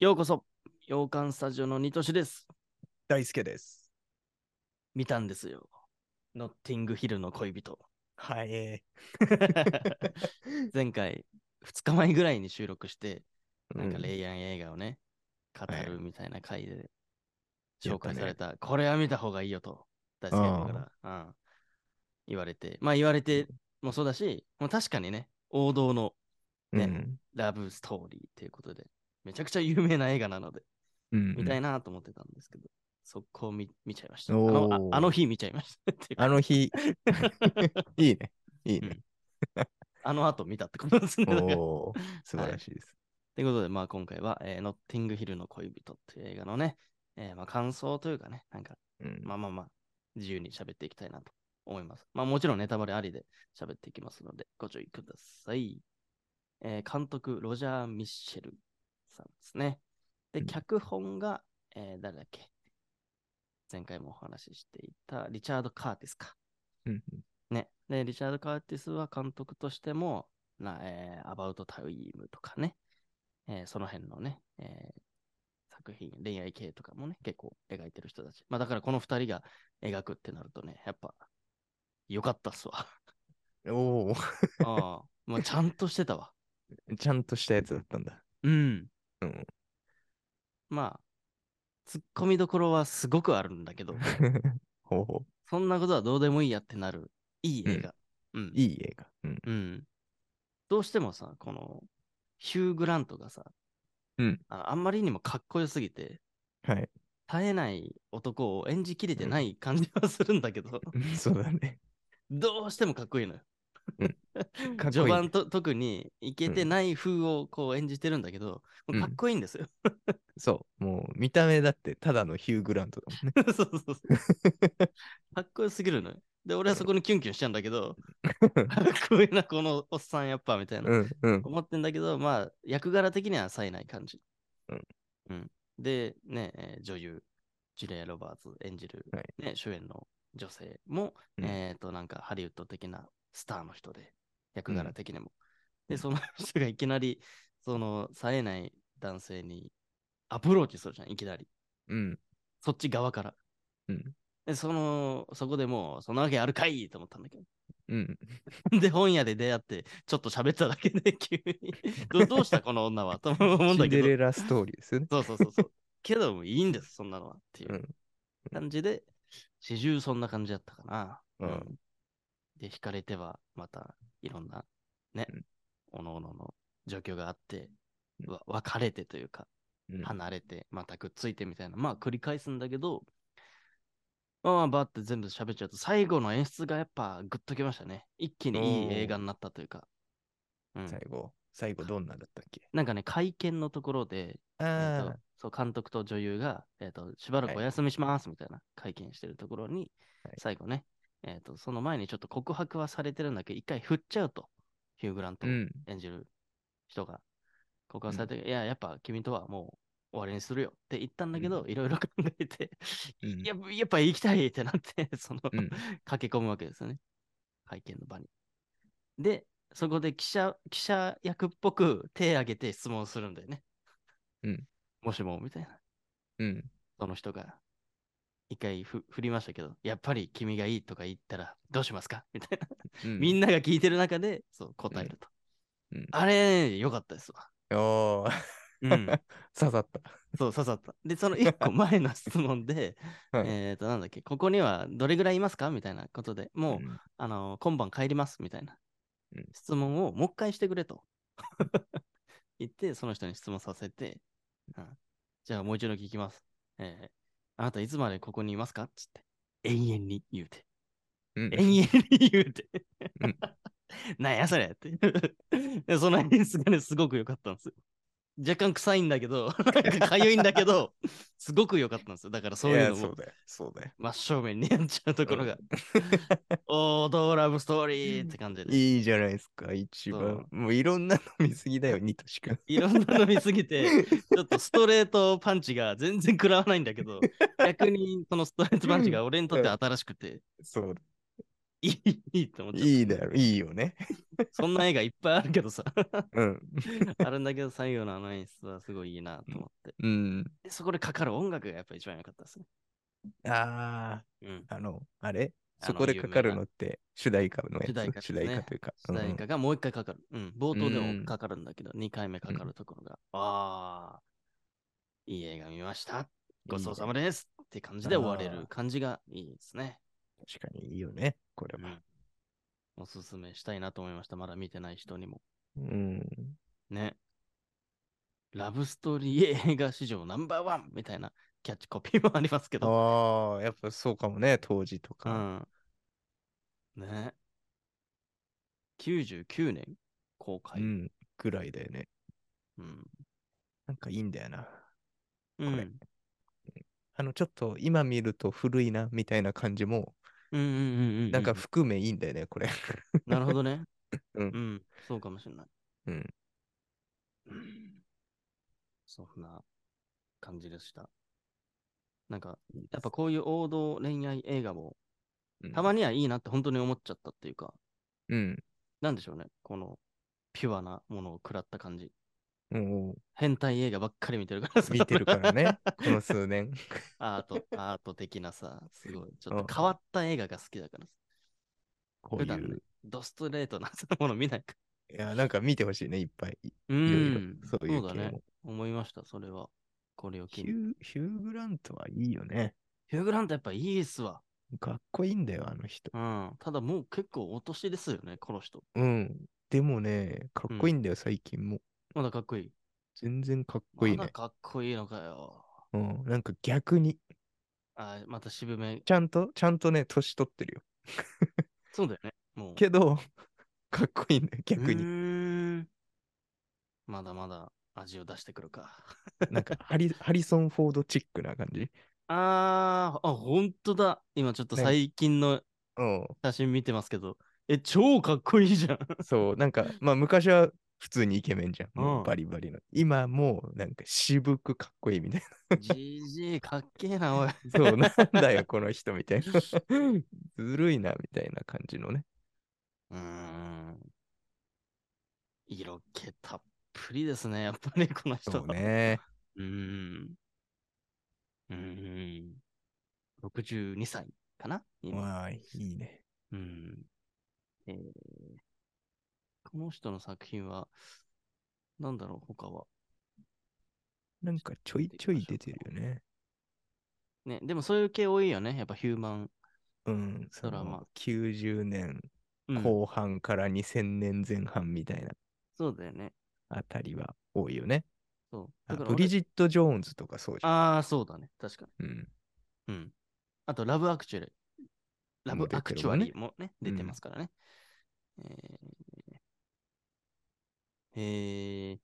ようこそ、洋館スタジオのニトシです。大輔です。見たんですよ。ノッティングヒルの恋人。はい。前回、2日前ぐらいに収録して、なんかうんレイアン映画をね、語るみたいな回でや紹介された、これは見た方がいいよと、大輔から、うん、言われて、まあ言われてもそうだし、もう確かにね、王道のねうんラブストーリーっていうことで、めちゃくちゃ有名な映画なので、うん見たいなと思ってたんですけど、速攻見見ちゃいました。あおのあーあの日見ちゃいました。あの日、いいね。いいね。あの後見たってことですね。おー素晴らしいです。いうことで、まあ今回は、えーノッティングヒルの恋人っていう映画のね、えーまあ感想というかね、なんか、うんまあまあまあ、自由に喋っていきたいなと思います。まあもちろんネタバレありで喋っていきますので、ご注意ください。えー監督、ロジャー・ミッシェルさんですね。で、うん脚本が、えー誰だっけ？前回もお話ししていたリチャード・カーティスか。うんね。で、リチャード・カーティスは監督としても、なえーアバウト・タイムとかね、えーその辺のね、えー作品、恋愛系とかもね、結構描いてる人たち。まあだからこの二人が描くってなるとね、やっぱ、よかったっすわ。おお、ああ、まあちゃんとしてたわ。ちゃんとしたやつだったんだ。うん。うん。まあ、突っ込みどころはすごくあるんだけど、ほうほそんなことはどうでもいいやってなる、いい映画。うんう。いい映画。うん。うん。どうしてもさ、この、ヒュー・グラントがさ、うんああんまりにもかっこよすぎて、はい。絶えない男を演じきれてない感じはするんだけど、そうだね。どうしてもかっこいいのよ。うん いい序盤と特にいけてない風をこう演じてるんだけど、もうかっこいいんですよ。そう。もう見た目だってただのヒュー・グラントだもんね。そうそうそう。かっこよすぎるのよ。で、俺はそこにキュンキュンしちゃうんだけど、かっこいいな、このおっさんやっぱ、みたいな。うんうん。思ってんだけど、まあ、役柄的には冴えない感じ。うん。うん。で、ね、えー女優、ジュレア・ロバーツ演じる、はいね、主演の女性も、うんえっ、と、なんかハリウッド的なスターの人で、役柄的にも。で、うんその人がいきなり、その、冴えない男性にアプローチするじゃん、いきなり。うん。そっち側から。うん。で、その、そこでもう、そんなわけあるかいと思ったんだけど。うん。で、本屋で出会って、ちょっと喋っただけで、急にど。どうしたこの女は？と思うんシンだけど。デレラストーリーですよね。そうそうそうそう。けどもいいんです、そんなのは。っていううん感じで、始終そんな感じだったかな。うんで、惹かれては、また、いろんな、ねうん、おのおのの状況があって、うん。わ別れてというか、うん。離れて、またくっついてみたいな、まあ繰り返すんだけど、まあ、バーって全部喋っちゃうと、最後の演出がやっぱグッときましたね。一気にいい映画になったというか。うん、最後、最後どんなんだったっけ？なんかね、会見のところで、えーそう監督と女優が、えーと、しばらくお休みしますみたいな会見してるところに、はい。最後ね、えーと、その前にちょっと告白はされてるんだけど、一回振っちゃうと、ヒュー・グラント。演じる人が告白されて、いや、やっぱ君とはもう終わりにするよって言ったんだけど、いろいろ考えて、うんやっぱやっぱ行きたいってなって、その、うん駆け込むわけですよね。会見の場に。で、そこで記者、記者役っぽく手挙げて質問するんだよね。うん。もしも、みたいな。うん。その人が。一回ふ振りましたけど、やっぱり君がいいとか言ったらどうしますか？みたいな。うんみんなが聞いてる中で、そう、答えると。うんあれ、よかったですわ。おー、うん。刺さった。そう、刺さった。で、その一個前の質問で、はいえっと、なんだっけ、ここにはどれぐらいいますか？みたいなことで、もう、んあの、今晩帰りますみたいなうん質問をもう一回してくれと 言って、その人に質問させて、うんじゃあもう一度聞きます。えーあなたいつまでここにいますか？つって。永遠に言うて。うん永遠に言うてうん。なんやそれって。でその演出がね、すごく良かったんですよ。若干臭いんだけど、かゆいんだけど、すごく良かったんですよ。だからそういうのもやそうだ。真正面にやっちゃうところが、王道ラブストーリーって感じで。いいじゃないですか、一番。もういろんな飲みすぎだよ、ニトシ君。いろんな飲みすぎて、ちょっとストレートパンチが全然食らわないんだけど、逆にそのストレートパンチが俺にとって新しくて、そう。いい、いいと思っちゃ。いいだろ、いいよね。そんな映画いっぱいあるけどさ。うん。あるんだけど、最後のあの演出はすごいいいなと思って。うん。でそこでかかる音楽がやっぱ一番良かったですね。あうん。あ、あの、あれそこでかかるのって主題歌のやつ？主題歌です主ね題歌というか？主題歌うんがもう一回かかる。うん。冒頭でうんもかかるんだけど、2回目かかるところが、ああ、いい映画見ました。ごちそうさまです。って感じで終われる感じがいいですね。確かにいいよね、これは。うん。おすすめしたいなと思いました。まだ見てない人にも。うん。ね。ラブストーリー映画史上ナンバーワンみたいなキャッチコピーもありますけど。ああ、やっぱそうかもね、当時とうか。ん。ね。99年公開。うん。ぐらいだよね。うん。なんかいいんだよな。うん。これあの、ちょっと今見ると古いな、みたいな感じも、うんうんうんうんうん。なんか含めいいんだよね、これ。なるほどね。うんうん。そうかもしれない。うん。うんそんな感じでした。なんか、やっぱこういう王道恋愛映画も、うんたまにはいいなって本当に思っちゃったっていうか、うん。なんでしょうね。この、ピュアなものを食らった感じ。も変態映画ばっかり見てるから見てるからね、この数年。アート、アート的なさ、すごい、ちょっと変わった映画が好きだからさ。こうい普段ねう。、ドストレートなもの見ないかいや、なんか見てほしいね、いっぱい。ら。ういろいろん、そういうだね。思いました、それは。これを機に。ヒュー、ヒュー・グラントはいいよね。ヒューグラントやっぱいいっすわ。かっこいいんだよ、あの人。うん。ただもう結構お年ですよね、この人。うん。でもね、かっこいいんだよ、最近も。まだかっこいい。全然かっこいいね。まだかっこいいのかよ。うん。なんか逆に、あまた渋め。ちゃんと、ちゃんとね、年取ってるよ。そうだよね。もう。けど、かっこいいんだよ、逆うに。ーんまだまだ味を出してくるか。なんかハリ、ハリソン・フォードチックな感じ？あー、あ、ほんとだ。今ちょっとね最近のうん。写真見てますけど、え、超かっこいいじゃん。そう、なんか、まあ昔は普通にイケメンじゃん。もうバリバリの。今もうなんか渋くかっこいいみたいじじい、かっけえな、おい。な。そう、なんだよ、この人みたいな。ずるいな、みたいな感じのね。うーん。色気たっぷりですね、やっぱりこの人は。そうね。うーん。うーん。62歳かな今。まあ、いいね。うん。えー、この人の作品は、なんだろう、他は。なんかちょいちょい出てるよね。ね、でもそういう系多いよね。やっぱヒューマン。うん、そドラマの90年うん、後半から2000年前半みたいなそうだよね。あたりは多いよね。そう。ブリジット・ジョーンズとかそうじゃん。ああ、そうだね。確かに。うん。うん。あと、ラブアクチュアリー。ラブアクチュアリーもね、出てますからね。ええー、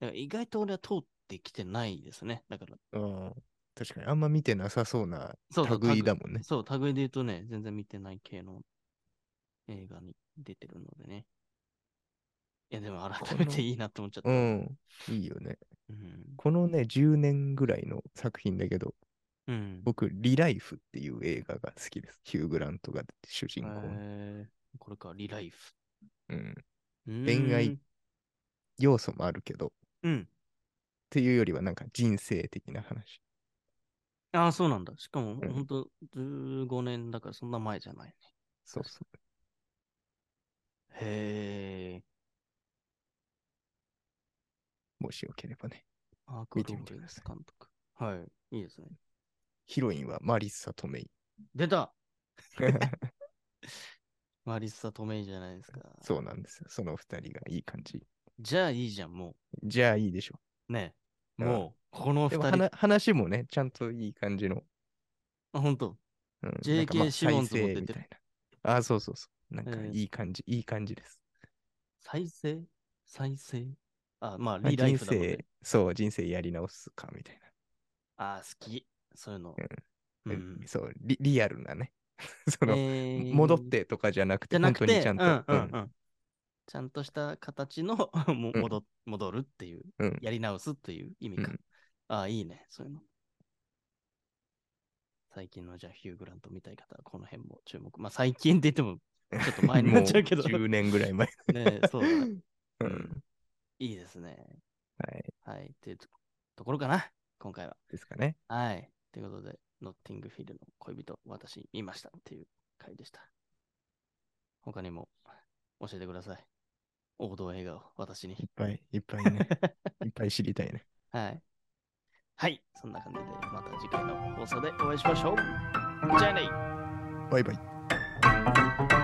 だから意外と俺は通ってきてないですね。だから、うん確かにあんま見てなさそうなそうそう類だもんね。そう、類で言うとね、全然見てない系の映画に出てるのでね。いや、でも改めていいなと思っちゃった。うん。いいよね。うん。このね、10年ぐらいの作品だけど、うん。僕、リライフっていう映画が好きです。ヒュー・グラントが主人公の。えー、これか、リライフ。うん、恋愛。要素もあるけど、っうん。ていうよりはなんか人生的な話。ああ、そうなんだ。しかも、んほんと、15年だからそんな前じゃないね。そうそへえ。う。もしよければね。アーク見てローレンみてくださいス監督。はい。いいですね。ヒロインはマリッサ・トメイ。出た マリッサ・トメイじゃないですか。そうなんですよ。その二人がいい感じ。じゃあいいじゃん、もじゃあいいでしょう。ねうんもう、このう。で二人。も話話もね、ちゃんといい感じの。あ、ほんと。うん JK なんかまあシモンズも出てる再生みたいな。あ、そうそうそう。なんかえーいい感じ、いい感じです。再生？再生？あ、まあ、まあリライ人フだもんね生。、そう、人生やり直すかみたいあー、好き。そういうの。な。うん。そうリ、リアルなね。その、えー戻ってとかじゃなくて、本当にちゃんと。うんうんうんちゃんとした形の戻戻るっていう、うんやり直すっていう意味か。うんああ、いいね、そういうの。最近のじゃあヒュー・グラント見たい方はこの辺も注目。まあ最近って言ってもちょっと前になっちゃうけど。も10年ぐらい前。ねえそうだ。ううんん。いいですね。はい。はい。っていうとところかな、今回は。ですかね。はい。ということで、ノッティングフィルの恋人、私見ましたっていう回でした。他にも教えてください。王道映画を私にい。っぱいいっぱいね。いっぱい知りたいね。はい。はい。そんな感じで、また次回の放送でお会いしましょう。じゃあねバイバイ。